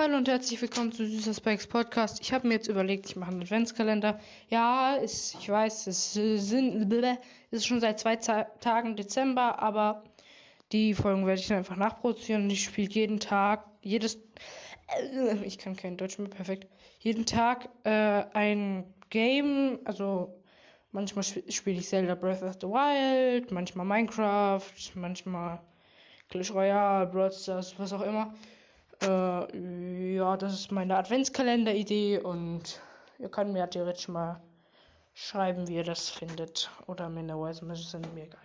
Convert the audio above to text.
Hallo und herzlich willkommen zu Süßer Spikes Podcast. Ich habe mir jetzt überlegt, ich mache einen Adventskalender. Ja, ist, ich weiß, es sind, ist schon seit zwei Tagen Dezember, aber die Folgen werde ich dann einfach nachproduzieren. Ich spiele jeden Tag, jedes, äh, ich kann kein Deutsch mehr perfekt, jeden Tag äh, ein Game, also manchmal spiele ich Zelda Breath of the Wild, manchmal Minecraft, manchmal Clash Royale, Brawl Stars, was auch immer. Äh, das ist meine Adventskalender-Idee und ihr könnt mir theoretisch mal schreiben, wie ihr das findet. Oder mir eine Voice Message sind mir egal.